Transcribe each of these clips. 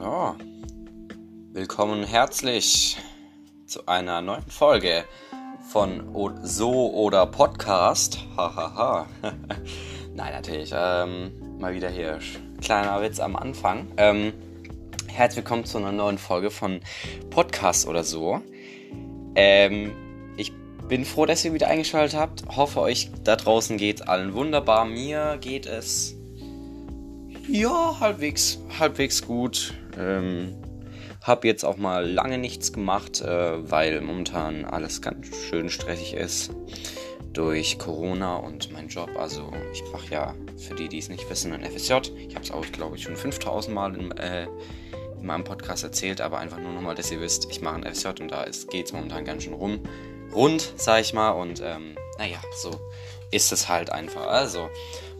Ja, willkommen herzlich zu einer neuen Folge von So oder Podcast. Hahaha. Nein, natürlich. Ähm, mal wieder hier. Kleiner Witz am Anfang. Ähm, herzlich willkommen zu einer neuen Folge von Podcast oder so. Ähm, ich bin froh, dass ihr wieder eingeschaltet habt. Hoffe, euch da draußen geht allen wunderbar. Mir geht es ja halbwegs, halbwegs gut. Ähm, hab jetzt auch mal lange nichts gemacht, äh, weil momentan alles ganz schön stressig ist durch Corona und mein Job. Also ich mache ja, für die, die es nicht wissen, ein FSJ. Ich habe es auch, glaube ich, schon 5000 Mal in, äh, in meinem Podcast erzählt, aber einfach nur nochmal, dass ihr wisst, ich mache ein FSJ und da geht es momentan ganz schön rum. Rund, sag ich mal. Und ähm, naja, so ist es halt einfach. Also,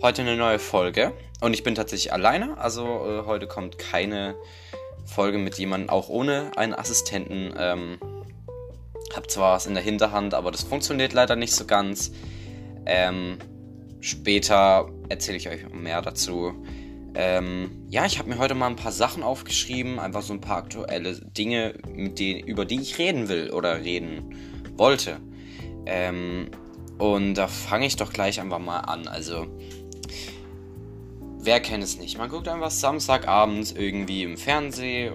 heute eine neue Folge. Und ich bin tatsächlich alleine. Also, äh, heute kommt keine Folge mit jemandem, auch ohne einen Assistenten. Ähm, hab zwar was in der Hinterhand, aber das funktioniert leider nicht so ganz. Ähm, später erzähle ich euch mehr dazu. Ähm, ja, ich habe mir heute mal ein paar Sachen aufgeschrieben, einfach so ein paar aktuelle Dinge, denen, über die ich reden will oder reden wollte. Ähm, und da fange ich doch gleich einfach mal an. Also, wer kennt es nicht? Man guckt einfach Samstagabends irgendwie im Fernsehen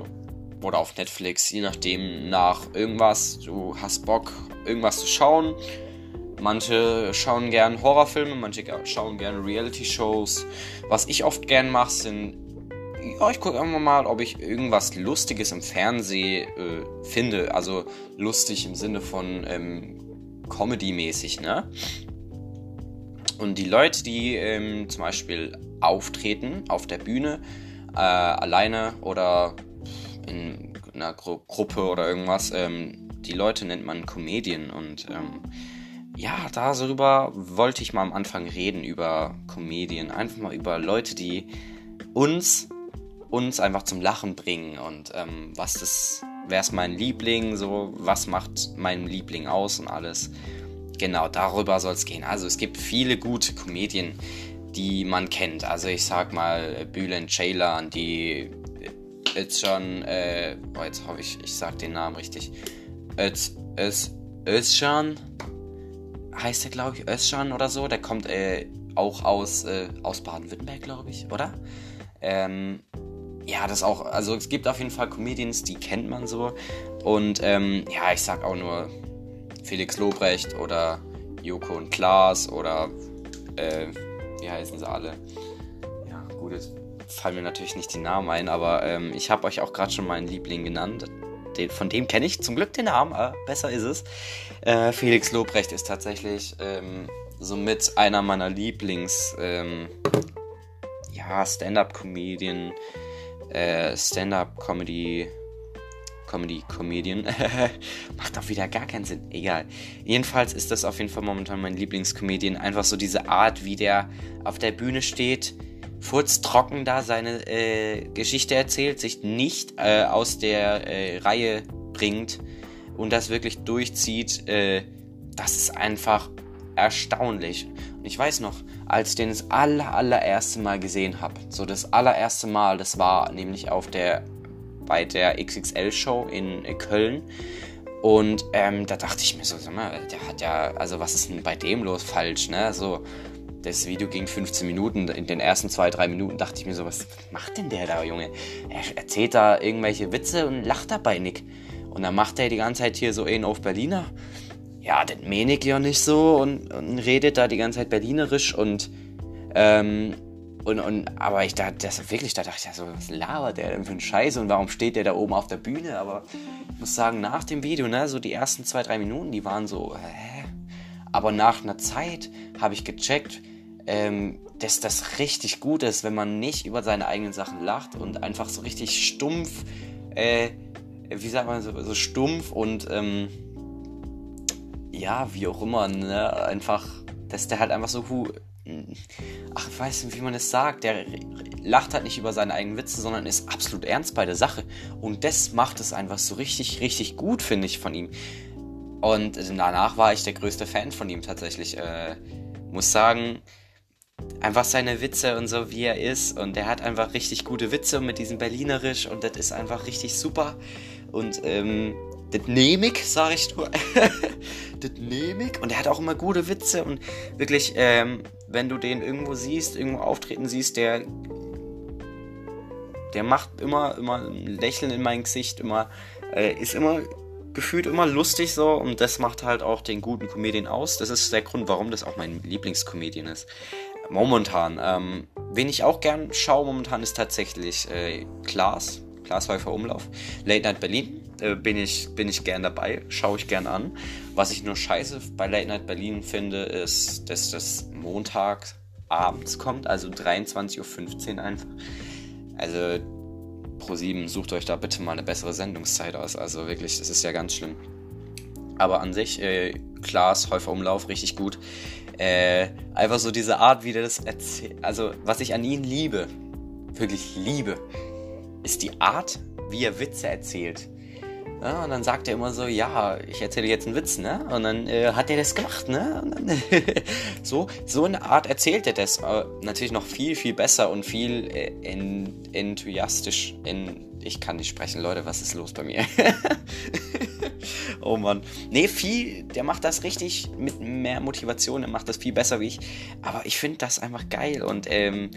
oder auf Netflix, je nachdem, nach irgendwas. Du hast Bock, irgendwas zu schauen. Manche schauen gern Horrorfilme, manche schauen gern Reality-Shows. Was ich oft gern mache, sind. Ja, ich gucke einfach mal, ob ich irgendwas Lustiges im Fernsehen äh, finde. Also lustig im Sinne von ähm, Comedy-mäßig, ne? Und die Leute, die ähm, zum Beispiel auftreten auf der Bühne, äh, alleine oder in einer Gru Gruppe oder irgendwas, ähm, die Leute nennt man Comedian und ähm, ja, darüber wollte ich mal am Anfang reden, über Comedian. Einfach mal über Leute, die uns, uns einfach zum Lachen bringen und ähm, was das, wer ist mein Liebling, so, was macht mein Liebling aus und alles. Genau, darüber soll es gehen. Also es gibt viele gute Comedien, die man kennt. Also ich sag mal Bülent Ceylan, die Özcan, äh, oh, jetzt hoffe ich, ich sag den Namen richtig. Öz, Öz, Özcan, heißt der, glaube ich, Özcan oder so. Der kommt äh, auch aus, äh, aus Baden-Württemberg, glaube ich, oder? Ähm, ja, das auch, also es gibt auf jeden Fall Comedians, die kennt man so. Und ähm, ja, ich sag auch nur Felix Lobrecht oder Joko und Klaas oder äh, wie heißen sie alle? Ja, gut, jetzt fallen mir natürlich nicht die Namen ein, aber ähm, ich habe euch auch gerade schon meinen Liebling genannt. Den, von dem kenne ich zum Glück den Namen, aber besser ist es. Äh, Felix Lobrecht ist tatsächlich ähm, somit einer meiner Lieblings ähm, ja, Stand-up-Comedian, äh, Stand-up-Comedy, Comedy-Comedian. Macht auch wieder gar keinen Sinn. Egal. Jedenfalls ist das auf jeden Fall momentan mein Lieblingscomedian. Einfach so diese Art, wie der auf der Bühne steht, furztrocken da seine äh, Geschichte erzählt, sich nicht äh, aus der äh, Reihe bringt und das wirklich durchzieht. Äh, das ist einfach erstaunlich. Und ich weiß noch, als ich den das aller, allererste Mal gesehen habe, so das allererste Mal, das war nämlich auf der bei der XXL-Show in Köln. Und ähm, da dachte ich mir so, sag mal, der hat ja, also was ist denn bei dem los falsch, ne? So, das Video ging 15 Minuten. In den ersten zwei, drei Minuten dachte ich mir so, was macht denn der da, Junge? Er erzählt da irgendwelche Witze und lacht dabei nicht. Und dann macht er die ganze Zeit hier so einen auf Berliner. Ja, den meine ich ja nicht so und, und redet da die ganze Zeit berlinerisch und ähm, und, und, aber ich dachte, das wirklich, da dachte ich ja so, was labert der denn für ein Scheiß und warum steht der da oben auf der Bühne? Aber ich muss sagen, nach dem Video, ne, so die ersten zwei, drei Minuten, die waren so, hä? Aber nach einer Zeit habe ich gecheckt, ähm, dass das richtig gut ist, wenn man nicht über seine eigenen Sachen lacht und einfach so richtig stumpf, äh, wie sagt man, so, so stumpf und, ähm, ja, wie auch immer, ne, einfach, dass der halt einfach so ach, ich weiß nicht, wie man es sagt, der lacht halt nicht über seine eigenen Witze, sondern ist absolut ernst bei der Sache. Und das macht es einfach so richtig, richtig gut, finde ich, von ihm. Und danach war ich der größte Fan von ihm tatsächlich. Äh, muss sagen, einfach seine Witze und so, wie er ist. Und er hat einfach richtig gute Witze mit diesem Berlinerisch und das ist einfach richtig super. Und ähm, das nehme ich, sag ich nur. das nehme ich. Und er hat auch immer gute Witze und wirklich, ähm, wenn du den irgendwo siehst, irgendwo auftreten siehst, der der macht immer, immer ein Lächeln in mein Gesicht, immer, äh, ist immer gefühlt immer lustig so und das macht halt auch den guten Comedian aus. Das ist der Grund, warum das auch mein Lieblingscomedian ist. Momentan. Ähm, wen ich auch gern schaue momentan ist tatsächlich äh, Klaas. Klaas Umlauf. Late Night Berlin. Äh, bin, ich, bin ich gern dabei. Schaue ich gern an. Was ich nur scheiße bei Late Night Berlin finde, ist, dass das Montag abends kommt, also 23.15 Uhr einfach. Also Pro7, sucht euch da bitte mal eine bessere Sendungszeit aus. Also wirklich, das ist ja ganz schlimm. Aber an sich, äh, Klaas, Häufer Umlauf, richtig gut. Äh, einfach so diese Art, wie der das erzählt. Also, was ich an ihn liebe, wirklich liebe, ist die Art, wie er Witze erzählt. Ja, und dann sagt er immer so, ja, ich erzähle jetzt einen Witz, ne? Und dann äh, hat er das gemacht, ne? Dann, so, so eine Art erzählt er das. Aber natürlich noch viel, viel besser und viel äh, enthusiastisch. In, ich kann nicht sprechen, Leute, was ist los bei mir? oh Mann. Nee, viel, der macht das richtig mit mehr Motivation, er macht das viel besser wie ich. Aber ich finde das einfach geil und ähm,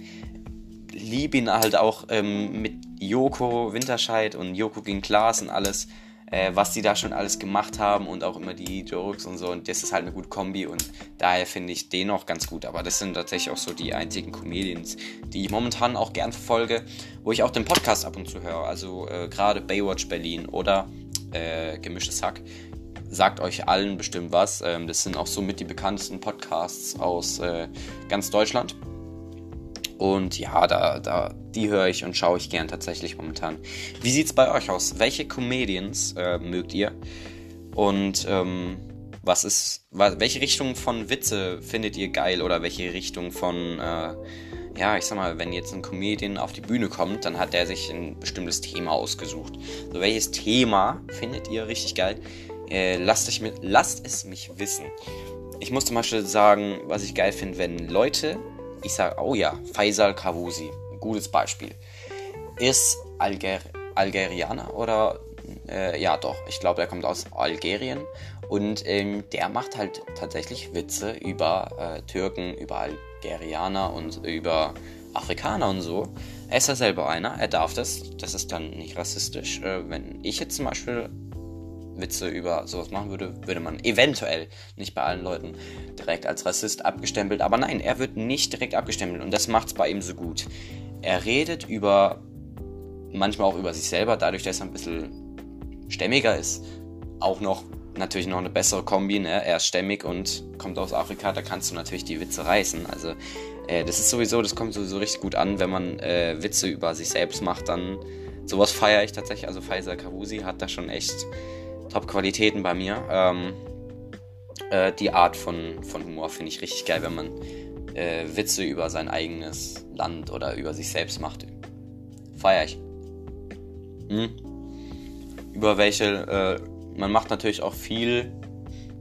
liebe ihn halt auch ähm, mit Joko Winterscheid und Joko gegen Klaas und alles äh, was die da schon alles gemacht haben und auch immer die Jokes und so. Und das ist halt eine gute Kombi und daher finde ich den auch ganz gut. Aber das sind tatsächlich auch so die einzigen Comedians, die ich momentan auch gern verfolge, wo ich auch den Podcast ab und zu höre. Also äh, gerade Baywatch Berlin oder äh, Gemischtes Hack. Sagt euch allen bestimmt was. Ähm, das sind auch somit die bekanntesten Podcasts aus äh, ganz Deutschland. Und ja, da, da, die höre ich und schaue ich gern tatsächlich momentan. Wie sieht's bei euch aus? Welche Comedians äh, mögt ihr? Und ähm, was ist, welche Richtung von Witze findet ihr geil oder welche Richtung von, äh, ja, ich sag mal, wenn jetzt ein Comedian auf die Bühne kommt, dann hat er sich ein bestimmtes Thema ausgesucht. So, welches Thema findet ihr richtig geil? Äh, lasst, euch mit, lasst es mich wissen. Ich muss zum Beispiel sagen, was ich geil finde, wenn Leute ich sage, oh ja, Faisal Kavusi, gutes Beispiel. Ist Alger Algerianer oder äh, ja doch, ich glaube, er kommt aus Algerien und ähm, der macht halt tatsächlich Witze über äh, Türken, über Algerianer und über Afrikaner und so. Er ist ja selber einer, er darf das, das ist dann nicht rassistisch. Äh, wenn ich jetzt zum Beispiel Witze über sowas machen würde, würde man eventuell nicht bei allen Leuten direkt als Rassist abgestempelt. Aber nein, er wird nicht direkt abgestempelt und das macht es bei ihm so gut. Er redet über, manchmal auch über sich selber, dadurch, dass er ein bisschen stämmiger ist. Auch noch natürlich noch eine bessere Kombi, ne? Er ist stämmig und kommt aus Afrika, da kannst du natürlich die Witze reißen. Also äh, das ist sowieso, das kommt sowieso richtig gut an, wenn man äh, Witze über sich selbst macht, dann sowas feiere ich tatsächlich. Also Faisal Kavusi hat da schon echt Top-Qualitäten bei mir. Ähm, äh, die Art von, von Humor finde ich richtig geil, wenn man äh, Witze über sein eigenes Land oder über sich selbst macht. Feier ich. Hm? Über welche, äh, man macht natürlich auch viel,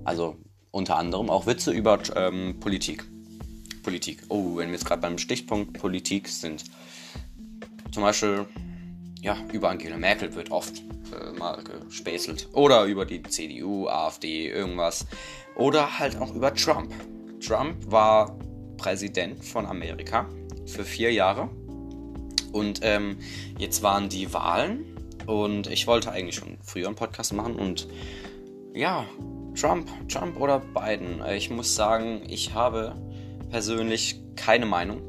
also unter anderem auch Witze über ähm, Politik. Politik. Oh, wenn wir jetzt gerade beim Stichpunkt Politik sind. Zum Beispiel, ja, über Angela Merkel wird oft äh, mal gespäßelt. Oder über die CDU, AfD, irgendwas. Oder halt auch über Trump. Trump war Präsident von Amerika für vier Jahre. Und ähm, jetzt waren die Wahlen. Und ich wollte eigentlich schon früher einen Podcast machen. Und ja, Trump, Trump oder Biden. Ich muss sagen, ich habe persönlich keine Meinung,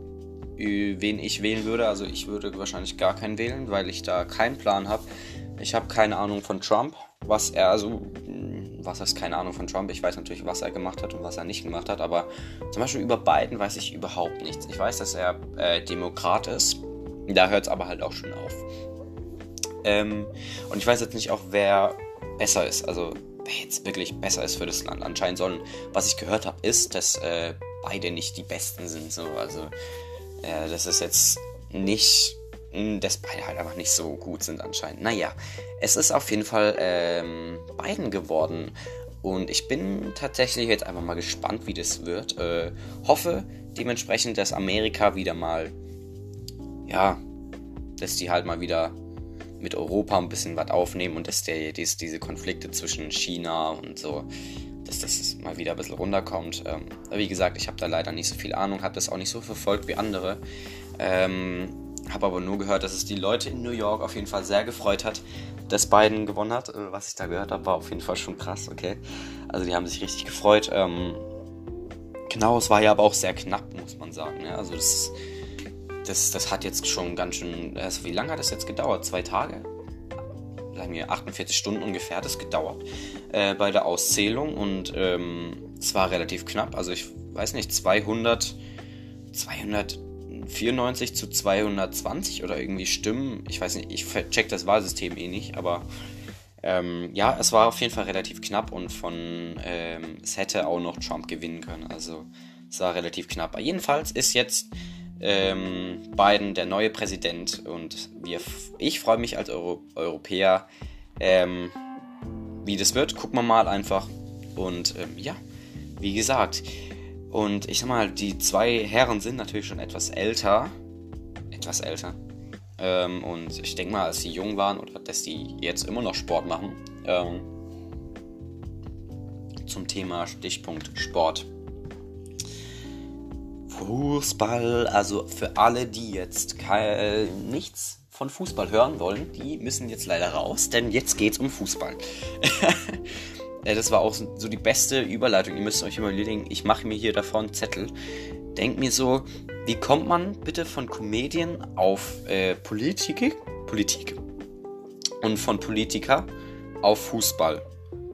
wen ich wählen würde. Also ich würde wahrscheinlich gar keinen wählen, weil ich da keinen Plan habe. Ich habe keine Ahnung von Trump, was er, also, hm, was heißt keine Ahnung von Trump? Ich weiß natürlich, was er gemacht hat und was er nicht gemacht hat, aber zum Beispiel über Biden weiß ich überhaupt nichts. Ich weiß, dass er äh, Demokrat ist, da hört es aber halt auch schon auf. Ähm, und ich weiß jetzt nicht auch, wer besser ist, also wer jetzt wirklich besser ist für das Land. Anscheinend sollen, was ich gehört habe, ist, dass äh, beide nicht die Besten sind. So. Also, äh, das ist jetzt nicht hm, dass beide halt einfach nicht so gut sind anscheinend. Naja, es ist auf jeden Fall ähm, Biden geworden. Und ich bin tatsächlich jetzt einfach mal gespannt, wie das wird. Äh, hoffe dementsprechend, dass Amerika wieder mal, ja, dass die halt mal wieder mit Europa ein bisschen was aufnehmen und dass der, dies, diese Konflikte zwischen China und so, dass das mal wieder ein bisschen runterkommt. Ähm, wie gesagt, ich habe da leider nicht so viel Ahnung, habe das auch nicht so verfolgt wie andere. Ähm, habe aber nur gehört, dass es die Leute in New York auf jeden Fall sehr gefreut hat, dass Biden gewonnen hat. Äh, was ich da gehört habe, war auf jeden Fall schon krass, okay. Also die haben sich richtig gefreut. Ähm, genau, es war ja aber auch sehr knapp, muss man sagen. Ja? Also das, das, das hat jetzt schon ganz schön. Also wie lange hat das jetzt gedauert? Zwei Tage? Sagen wir 48 Stunden ungefähr hat es gedauert äh, bei der Auszählung und ähm, es war relativ knapp. Also ich weiß nicht, 200, 200 94 zu 220 oder irgendwie Stimmen. Ich weiß nicht, ich check das Wahlsystem eh nicht, aber ähm, ja, es war auf jeden Fall relativ knapp und von ähm, es hätte auch noch Trump gewinnen können. Also es war relativ knapp. Aber jedenfalls ist jetzt ähm, Biden der neue Präsident und wir, ich freue mich als Euro Europäer, ähm, wie das wird. Gucken wir mal einfach. Und ähm, ja, wie gesagt, und ich sag mal, die zwei Herren sind natürlich schon etwas älter. Etwas älter. Ähm, und ich denke mal, als sie jung waren oder dass die jetzt immer noch Sport machen. Ähm, zum Thema Stichpunkt Sport. Fußball, also für alle, die jetzt nichts von Fußball hören wollen, die müssen jetzt leider raus, denn jetzt geht's um Fußball. Ja, das war auch so die beste Überleitung. Ihr müsst euch überlegen, ich mache mir hier davor einen Zettel. Denkt mir so, wie kommt man bitte von Comedien auf äh, Politik, Politik und von Politiker auf Fußball?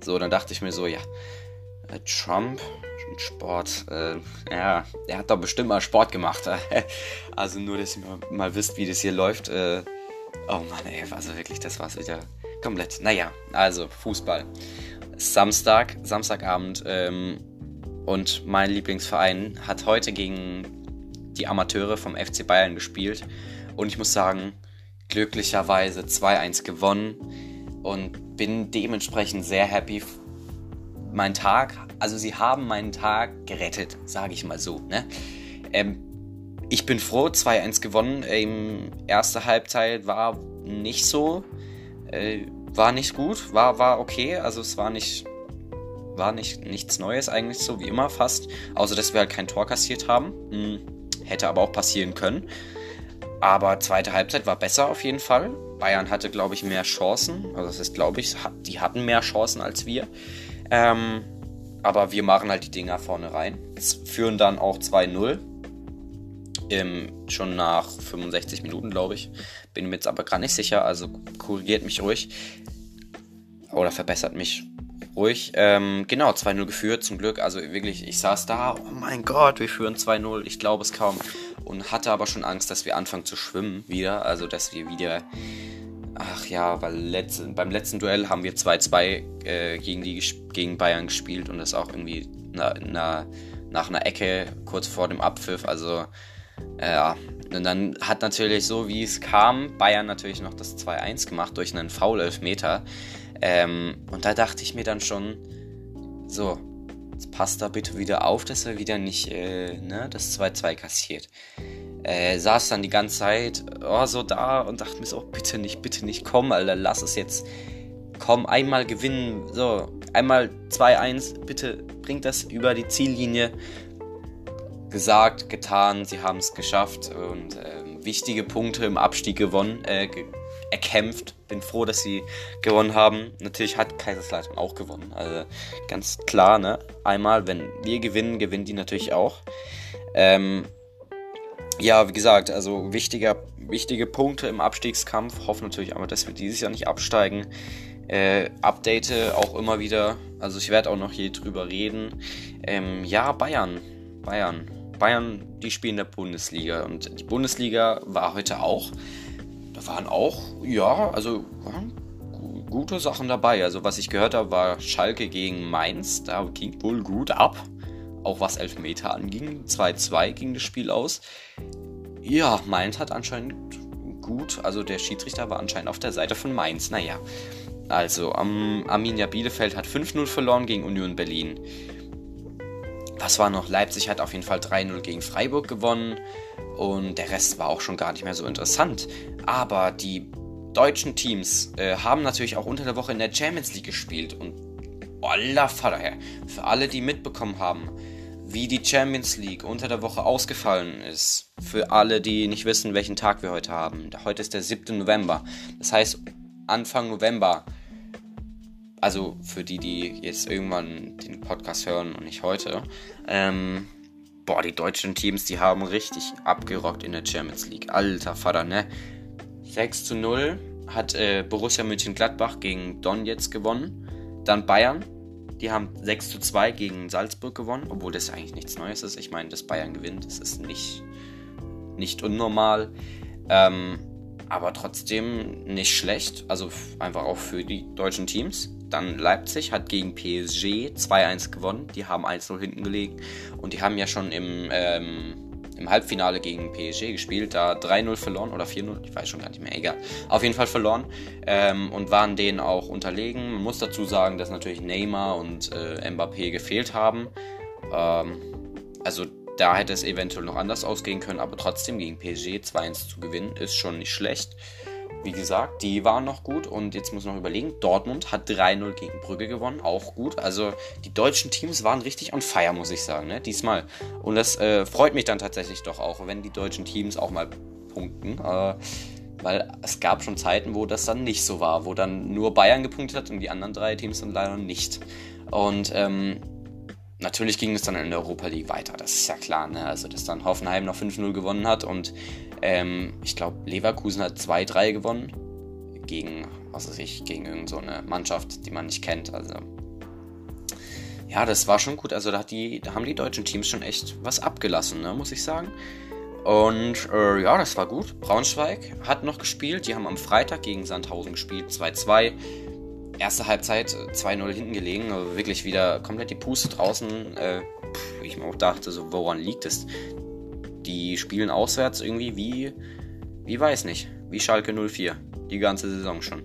So, dann dachte ich mir so, ja, äh, Trump, Sport, äh, ja, er hat doch bestimmt mal Sport gemacht. also nur, dass ihr mal, wisst, wie das hier läuft. Äh, oh Mann, ey, also wirklich, das war's wieder komplett. Naja, also Fußball. Samstag, Samstagabend ähm, und mein Lieblingsverein hat heute gegen die Amateure vom FC Bayern gespielt und ich muss sagen, glücklicherweise 2-1 gewonnen und bin dementsprechend sehr happy. Mein Tag, also sie haben meinen Tag gerettet, sage ich mal so. Ne? Ähm, ich bin froh, 2-1 gewonnen. Ähm, erste Halbzeit war nicht so. Äh, war nicht gut, war, war okay, also es war nicht, war nicht nichts Neues eigentlich so wie immer fast, außer dass wir halt kein Tor kassiert haben. Hm, hätte aber auch passieren können. Aber zweite Halbzeit war besser auf jeden Fall. Bayern hatte, glaube ich, mehr Chancen. Also das ist, glaube ich, die hatten mehr Chancen als wir. Ähm, aber wir machen halt die Dinger vorne rein. Führen dann auch 2-0. schon nach 65 Minuten, glaube ich. Bin mir jetzt aber gar nicht sicher, also korrigiert mich ruhig oder verbessert mich ruhig. Ähm, genau, 2-0 geführt, zum Glück. Also wirklich, ich saß da, oh mein Gott, wir führen 2-0, ich glaube es kaum. Und hatte aber schon Angst, dass wir anfangen zu schwimmen wieder. Also, dass wir wieder. Ach ja, weil letzte, beim letzten Duell haben wir 2-2 äh, gegen, gegen Bayern gespielt und das auch irgendwie na, na, nach einer Ecke kurz vor dem Abpfiff. Also, äh, ja. Und dann hat natürlich so, wie es kam, Bayern natürlich noch das 2-1 gemacht durch einen Foul-Elfmeter. Ähm, und da dachte ich mir dann schon, so, jetzt passt da bitte wieder auf, dass er wieder nicht äh, ne, das 2-2 kassiert. Äh, saß dann die ganze Zeit oh, so da und dachte mir so, oh, bitte nicht, bitte nicht, komm, Alter, lass es jetzt. Komm, einmal gewinnen, so, einmal 2-1, bitte bringt das über die Ziellinie. Gesagt, getan, sie haben es geschafft und äh, wichtige Punkte im Abstieg gewonnen, äh, erkämpft. Bin froh, dass sie gewonnen haben. Natürlich hat Kaiserslautern auch gewonnen. Also ganz klar, ne? Einmal, wenn wir gewinnen, gewinnen die natürlich auch. Ähm, ja, wie gesagt, also wichtiger, wichtige Punkte im Abstiegskampf. Hoffe natürlich aber, dass wir dieses Jahr nicht absteigen. Äh, update auch immer wieder. Also ich werde auch noch hier drüber reden. Ähm, ja, Bayern. Bayern. Bayern, die spielen in der Bundesliga. Und die Bundesliga war heute auch da waren auch, ja, also gute Sachen dabei. Also was ich gehört habe, war Schalke gegen Mainz. Da ging wohl gut ab. Auch was Elfmeter anging. 2-2 ging das Spiel aus. Ja, Mainz hat anscheinend gut, also der Schiedsrichter war anscheinend auf der Seite von Mainz. Naja, Also, am Arminia Bielefeld hat 5-0 verloren gegen Union Berlin. Was war noch? Leipzig hat auf jeden Fall 3-0 gegen Freiburg gewonnen. Und der Rest war auch schon gar nicht mehr so interessant. Aber die deutschen Teams äh, haben natürlich auch unter der Woche in der Champions League gespielt. Und aller Vater her, für alle, die mitbekommen haben, wie die Champions League unter der Woche ausgefallen ist. Für alle, die nicht wissen, welchen Tag wir heute haben. Heute ist der 7. November. Das heißt, Anfang November. Also für die, die jetzt irgendwann den Podcast hören und nicht heute. Ähm, boah, die deutschen Teams, die haben richtig abgerockt in der Champions League. Alter Vater, ne? 6 zu 0 hat äh, Borussia Mönchengladbach gegen Don jetzt gewonnen. Dann Bayern die haben 6 zu 2 gegen Salzburg gewonnen, obwohl das eigentlich nichts Neues ist. Ich meine, dass Bayern gewinnt, das ist nicht, nicht unnormal. Ähm, aber trotzdem nicht schlecht. Also einfach auch für die deutschen Teams. Dann Leipzig hat gegen PSG 2-1 gewonnen. Die haben 1-0 hinten gelegen. Und die haben ja schon im ähm, im Halbfinale gegen PSG gespielt, da 3-0 verloren oder 4-0, ich weiß schon gar nicht mehr, egal. Auf jeden Fall verloren ähm, und waren denen auch unterlegen. Man muss dazu sagen, dass natürlich Neymar und äh, Mbappé gefehlt haben. Ähm, also da hätte es eventuell noch anders ausgehen können, aber trotzdem gegen PSG 2-1 zu gewinnen ist schon nicht schlecht. Wie gesagt, die waren noch gut und jetzt muss man noch überlegen, Dortmund hat 3-0 gegen Brügge gewonnen, auch gut. Also die deutschen Teams waren richtig on fire, muss ich sagen, ne? diesmal. Und das äh, freut mich dann tatsächlich doch auch, wenn die deutschen Teams auch mal punkten. Äh, weil es gab schon Zeiten, wo das dann nicht so war, wo dann nur Bayern gepunktet hat und die anderen drei Teams dann leider nicht. Und ähm, natürlich ging es dann in der Europa League weiter, das ist ja klar. Ne? Also, dass dann Hoffenheim noch 5-0 gewonnen hat und ähm, ich glaube, Leverkusen hat 2-3 gewonnen. Gegen, was weiß ich, gegen irgendeine so Mannschaft, die man nicht kennt. Also. Ja, das war schon gut. Also da, die, da haben die deutschen Teams schon echt was abgelassen, ne, muss ich sagen. Und äh, ja, das war gut. Braunschweig hat noch gespielt. Die haben am Freitag gegen Sandhausen gespielt. 2-2. Erste Halbzeit 2-0 hinten gelegen. Also wirklich wieder komplett die Puste draußen. Äh, ich mir auch dachte, so, woran liegt es? Die spielen auswärts irgendwie wie, wie weiß nicht, wie Schalke 04. Die ganze Saison schon.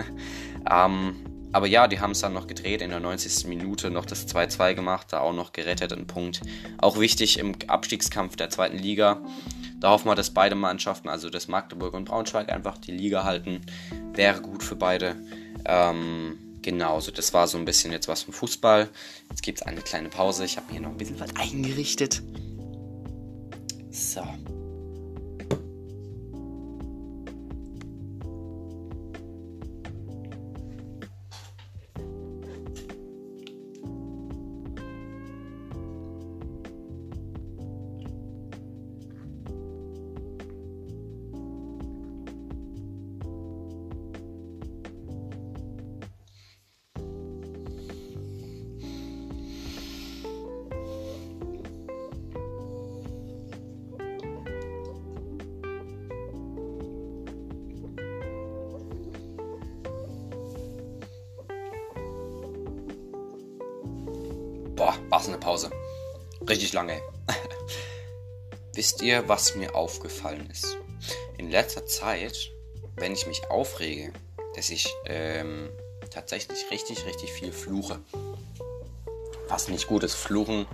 ähm, aber ja, die haben es dann noch gedreht, in der 90. Minute noch das 2-2 gemacht, da auch noch gerettet, ein Punkt. Auch wichtig im Abstiegskampf der zweiten Liga. Da hoffen wir, dass beide Mannschaften, also das Magdeburg und Braunschweig, einfach die Liga halten. Wäre gut für beide. Ähm, genau, so das war so ein bisschen jetzt was vom Fußball. Jetzt gibt es eine kleine Pause. Ich habe mir hier noch ein bisschen was eingerichtet. So. War es eine Pause. Richtig lange. Wisst ihr, was mir aufgefallen ist? In letzter Zeit, wenn ich mich aufrege, dass ich ähm, tatsächlich richtig, richtig viel fluche. Was nicht gut ist, fluchen.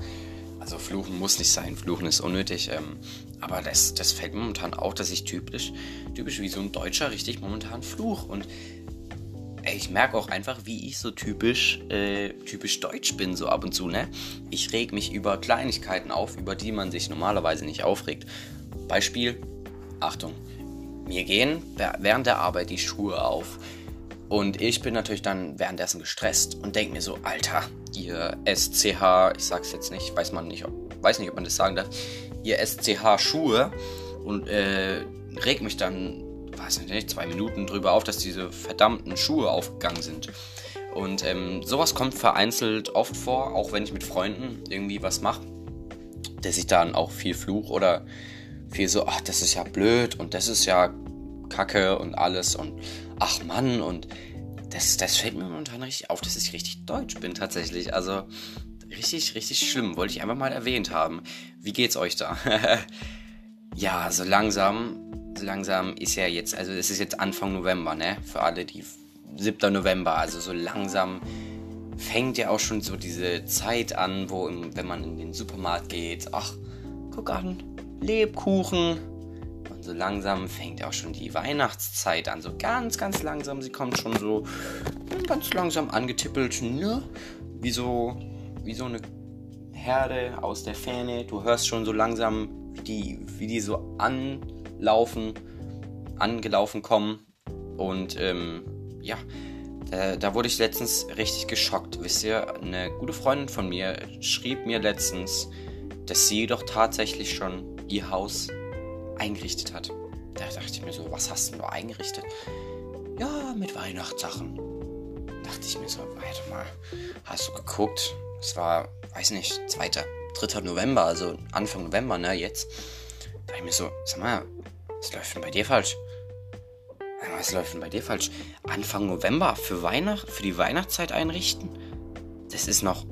Also fluchen muss nicht sein, fluchen ist unnötig. Ähm, aber das, das fällt momentan auch, dass ich typisch, typisch wie so ein Deutscher richtig momentan fluch. Und ich merke auch einfach, wie ich so typisch, äh, typisch deutsch bin, so ab und zu, ne? Ich reg mich über Kleinigkeiten auf, über die man sich normalerweise nicht aufregt. Beispiel, Achtung, mir gehen während der Arbeit die Schuhe auf. Und ich bin natürlich dann währenddessen gestresst und denke mir so, Alter, ihr SCH, ich sag's jetzt nicht, weiß man nicht, ob, weiß nicht, ob man das sagen darf, ihr SCH Schuhe und äh, reg mich dann weiß nicht, zwei Minuten drüber auf, dass diese verdammten Schuhe aufgegangen sind. Und ähm, sowas kommt vereinzelt oft vor, auch wenn ich mit Freunden irgendwie was mache, dass ich dann auch viel fluch oder viel so, ach, das ist ja blöd und das ist ja Kacke und alles und ach Mann und das, das fällt mir momentan richtig auf, dass ich richtig deutsch bin tatsächlich. Also richtig, richtig schlimm, wollte ich einfach mal erwähnt haben. Wie geht's euch da? ja, so langsam langsam ist ja jetzt, also es ist jetzt Anfang November, ne? Für alle, die 7. November, also so langsam fängt ja auch schon so diese Zeit an, wo, im, wenn man in den Supermarkt geht, ach, guck an, Lebkuchen. Und so langsam fängt auch schon die Weihnachtszeit an, so ganz, ganz langsam. Sie kommt schon so ganz langsam angetippelt, ne? Wie so, wie so eine Herde aus der Ferne. Du hörst schon so langsam, wie die, wie die so anlaufen, angelaufen kommen. Und ähm, ja, da, da, wurde ich letztens richtig geschockt. Wisst ihr, eine gute Freundin von mir schrieb mir letztens, dass sie doch tatsächlich schon ihr Haus eingerichtet hat. Da dachte ich mir so, was hast du eingerichtet? Ja, mit Weihnachtssachen. Da dachte ich mir so, warte mal, hast du geguckt? Es war, weiß nicht, 2., 3. November, also Anfang November, ne, jetzt. Da ich mir so, sag mal, was läuft denn bei dir falsch? Was läuft denn bei dir falsch? Anfang November für Weihnachten, für die Weihnachtszeit einrichten? Das ist noch,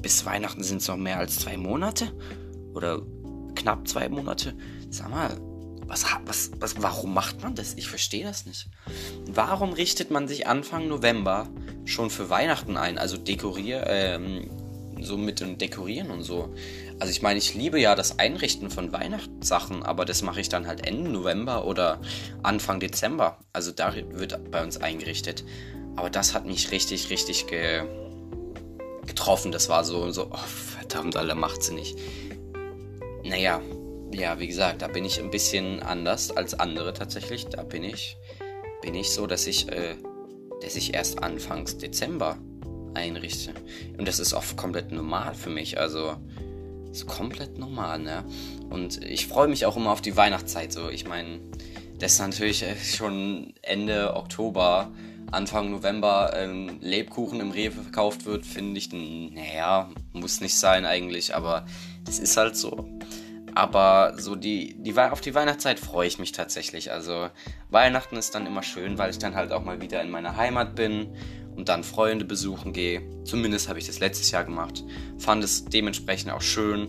bis Weihnachten sind es noch mehr als zwei Monate? Oder knapp zwei Monate? Sag mal, was, was, was, warum macht man das? Ich verstehe das nicht. Warum richtet man sich Anfang November schon für Weihnachten ein? Also dekorier, ähm, so mit dem Dekorieren und so. Also ich meine, ich liebe ja das Einrichten von Weihnachtssachen, aber das mache ich dann halt Ende November oder Anfang Dezember. Also da wird bei uns eingerichtet. Aber das hat mich richtig, richtig ge getroffen. Das war so, so, oh, verdammt, alle macht sie nicht. Naja, ja, wie gesagt, da bin ich ein bisschen anders als andere tatsächlich. Da bin ich, bin ich so, dass ich, äh, dass ich erst Anfangs Dezember einrichte. Und das ist oft komplett normal für mich. Also ist komplett normal, ne? Und ich freue mich auch immer auf die Weihnachtszeit. So, ich meine, dass natürlich äh, schon Ende Oktober, Anfang November ähm, Lebkuchen im Rewe verkauft wird, finde ich, naja, muss nicht sein eigentlich, aber das ist halt so. Aber so die, die auf die Weihnachtszeit freue ich mich tatsächlich. Also Weihnachten ist dann immer schön, weil ich dann halt auch mal wieder in meiner Heimat bin und dann Freunde besuchen gehe. Zumindest habe ich das letztes Jahr gemacht. Fand es dementsprechend auch schön.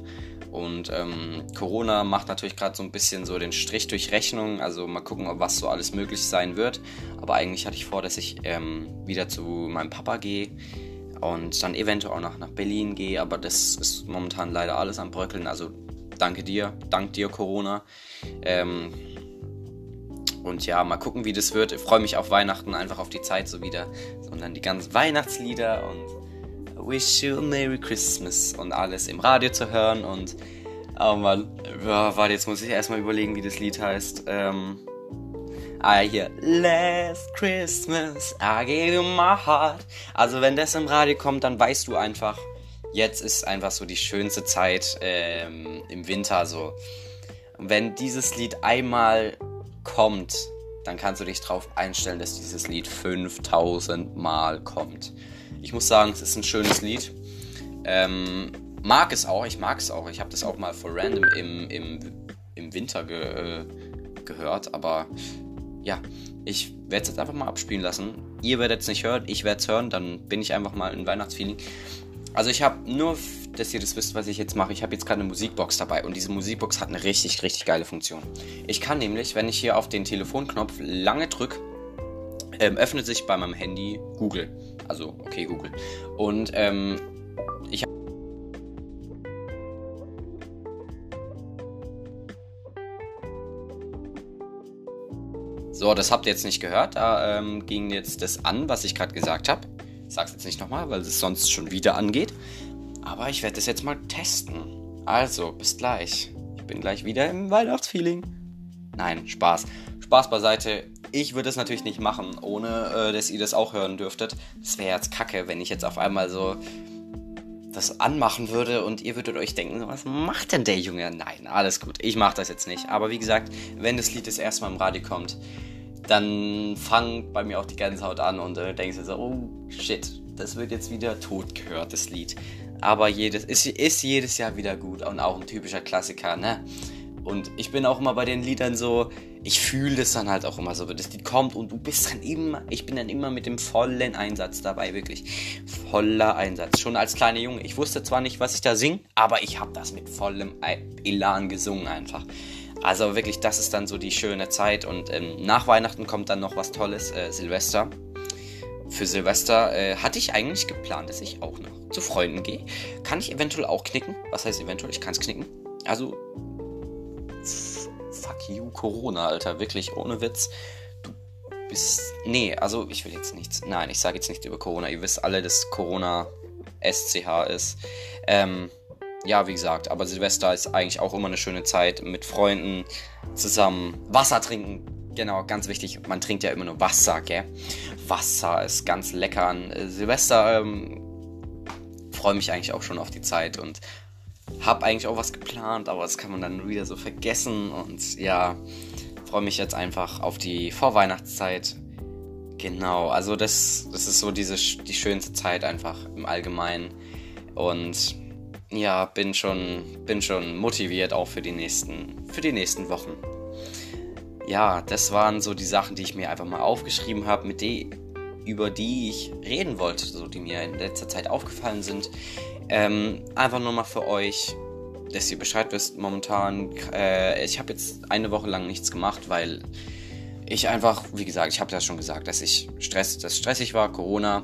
Und ähm, Corona macht natürlich gerade so ein bisschen so den Strich durch Rechnung. Also mal gucken, ob was so alles möglich sein wird. Aber eigentlich hatte ich vor, dass ich ähm, wieder zu meinem Papa gehe und dann eventuell auch noch nach Berlin gehe. Aber das ist momentan leider alles am Bröckeln. Also danke dir, dank dir Corona. Ähm, und ja, mal gucken, wie das wird. Ich freue mich auf Weihnachten, einfach auf die Zeit so wieder. Sondern die ganzen Weihnachtslieder und Wish You a Merry Christmas und alles im Radio zu hören. Und oh Mann, ja, warte, jetzt muss ich erstmal überlegen, wie das Lied heißt. Ähm, ah, hier. Last Christmas, I gave you my heart. Also, wenn das im Radio kommt, dann weißt du einfach, jetzt ist einfach so die schönste Zeit ähm, im Winter so. Und wenn dieses Lied einmal kommt, dann kannst du dich darauf einstellen, dass dieses Lied 5000 Mal kommt. Ich muss sagen, es ist ein schönes Lied. Ähm, mag es auch, ich mag es auch. Ich habe das auch mal for random im, im, im Winter ge, äh, gehört, aber ja, ich werde es jetzt einfach mal abspielen lassen. Ihr werdet es nicht hören, ich werde es hören, dann bin ich einfach mal in Weihnachtsfeeling. Also ich habe nur, dass ihr das wisst, was ich jetzt mache, ich habe jetzt gerade eine Musikbox dabei und diese Musikbox hat eine richtig, richtig geile Funktion. Ich kann nämlich, wenn ich hier auf den Telefonknopf lange drücke, ähm, öffnet sich bei meinem Handy Google. Also, okay, Google. Und ähm, ich habe So, das habt ihr jetzt nicht gehört. Da ähm, ging jetzt das an, was ich gerade gesagt habe. Ich sag's jetzt nicht nochmal, weil es sonst schon wieder angeht. Aber ich werde das jetzt mal testen. Also, bis gleich. Ich bin gleich wieder im Weihnachtsfeeling. Nein, Spaß. Spaß beiseite. Ich würde es natürlich nicht machen, ohne äh, dass ihr das auch hören dürftet. Das wäre jetzt kacke, wenn ich jetzt auf einmal so das anmachen würde und ihr würdet euch denken, was macht denn der Junge? Nein, alles gut. Ich mache das jetzt nicht. Aber wie gesagt, wenn das Lied das erste Mal im Radio kommt, dann fangt bei mir auch die Gänsehaut an und äh, denkst so, oh shit, das wird jetzt wieder tot gehört, das Lied. Aber jedes, ist, ist jedes Jahr wieder gut und auch ein typischer Klassiker, ne? Und ich bin auch immer bei den Liedern so, ich fühle das dann halt auch immer so, das Lied kommt und du bist dann immer, ich bin dann immer mit dem vollen Einsatz dabei, wirklich. Voller Einsatz. Schon als kleiner Junge. Ich wusste zwar nicht, was ich da singe, aber ich habe das mit vollem Elan gesungen einfach. Also wirklich, das ist dann so die schöne Zeit. Und ähm, nach Weihnachten kommt dann noch was Tolles, äh, Silvester. für Silvester äh, hatte ich eigentlich geplant, dass ich auch noch zu Freunden gehe. Kann ich eventuell auch knicken? Was heißt eventuell? Ich kann es knicken. Also, fuck you, Corona, Alter. Wirklich, ohne Witz. Du bist. Nee, also ich will jetzt nichts. Nein, ich sage jetzt nichts über Corona. Ihr wisst alle, dass Corona SCH ist. Ähm, ja, wie gesagt, aber Silvester ist eigentlich auch immer eine schöne Zeit mit Freunden zusammen Wasser trinken. Genau, ganz wichtig, man trinkt ja immer nur Wasser, gell? Wasser ist ganz lecker an äh, Silvester. Ähm, Freue mich eigentlich auch schon auf die Zeit und habe eigentlich auch was geplant, aber das kann man dann wieder so vergessen und ja, freue mich jetzt einfach auf die Vorweihnachtszeit. Genau, also das, das ist so diese, die schönste Zeit einfach im Allgemeinen und ja, bin schon, bin schon motiviert auch für die nächsten, für die nächsten Wochen. Ja, das waren so die Sachen, die ich mir einfach mal aufgeschrieben habe, mit die, über die ich reden wollte, so die mir in letzter Zeit aufgefallen sind. Ähm, einfach nur mal für euch, dass ihr Bescheid wisst. Momentan, äh, ich habe jetzt eine Woche lang nichts gemacht, weil ich einfach, wie gesagt, ich habe ja schon gesagt, dass ich stress, dass stressig war, Corona.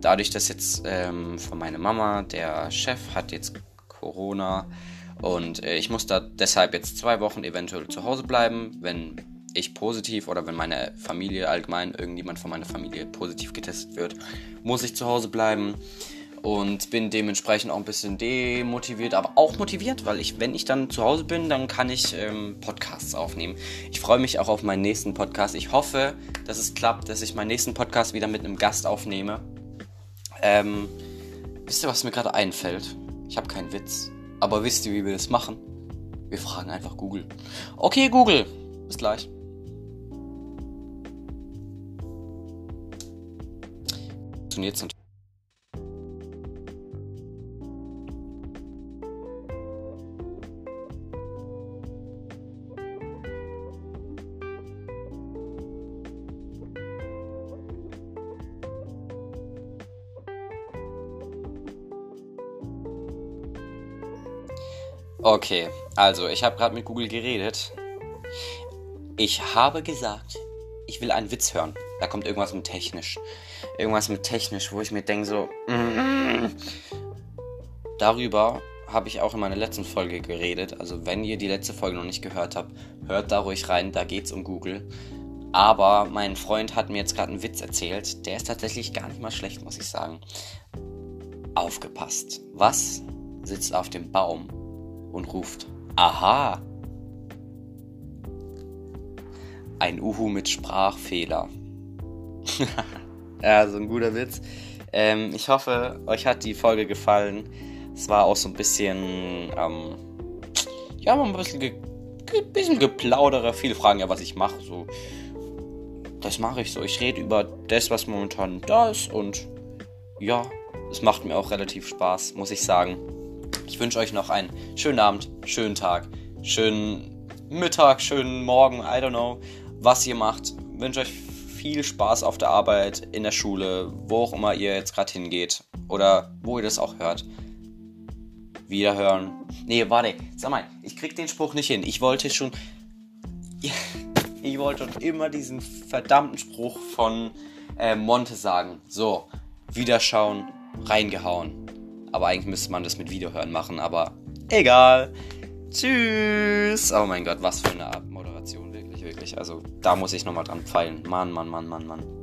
Dadurch, dass jetzt ähm, von meiner Mama, der Chef hat jetzt Corona und äh, ich muss da deshalb jetzt zwei Wochen eventuell zu Hause bleiben, wenn ich positiv oder wenn meine Familie allgemein irgendjemand von meiner Familie positiv getestet wird, muss ich zu Hause bleiben und bin dementsprechend auch ein bisschen demotiviert, aber auch motiviert, weil ich, wenn ich dann zu Hause bin, dann kann ich ähm, Podcasts aufnehmen. Ich freue mich auch auf meinen nächsten Podcast. Ich hoffe, dass es klappt, dass ich meinen nächsten Podcast wieder mit einem Gast aufnehme. Ähm, wisst ihr, was mir gerade einfällt? Ich habe keinen Witz. Aber wisst ihr, wie wir das machen? Wir fragen einfach Google. Okay, Google. Bis gleich. Funktioniert natürlich. Okay, also ich habe gerade mit Google geredet. Ich habe gesagt, ich will einen Witz hören. Da kommt irgendwas mit technisch. Irgendwas mit technisch, wo ich mir denke so... Mm. Darüber habe ich auch in meiner letzten Folge geredet. Also wenn ihr die letzte Folge noch nicht gehört habt, hört da ruhig rein, da geht's um Google. Aber mein Freund hat mir jetzt gerade einen Witz erzählt. Der ist tatsächlich gar nicht mal schlecht, muss ich sagen. Aufgepasst. Was sitzt auf dem Baum und ruft Aha! Ein Uhu mit Sprachfehler. ja, so ein guter Witz. Ähm, ich hoffe, euch hat die Folge gefallen. Es war auch so ein bisschen, ähm, ja, ein bisschen, ge bisschen geplauderer. Viele fragen ja, was ich mache. So, das mache ich so. Ich rede über das, was momentan da ist und ja, es macht mir auch relativ Spaß, muss ich sagen. Ich wünsche euch noch einen schönen Abend, schönen Tag, schönen Mittag, schönen Morgen, I don't know, was ihr macht. Ich wünsche euch viel Spaß auf der Arbeit, in der Schule, wo auch immer ihr jetzt gerade hingeht oder wo ihr das auch hört. Wiederhören. Nee, warte, sag mal, ich krieg den Spruch nicht hin. Ich wollte schon. Ich wollte schon immer diesen verdammten Spruch von äh, Monte sagen. So, Wiederschauen, reingehauen. Aber eigentlich müsste man das mit Videohören machen, aber egal. Tschüss. Oh mein Gott, was für eine Art Moderation, wirklich, wirklich. Also da muss ich nochmal dran feilen. Mann, Mann, Mann, Mann, Mann.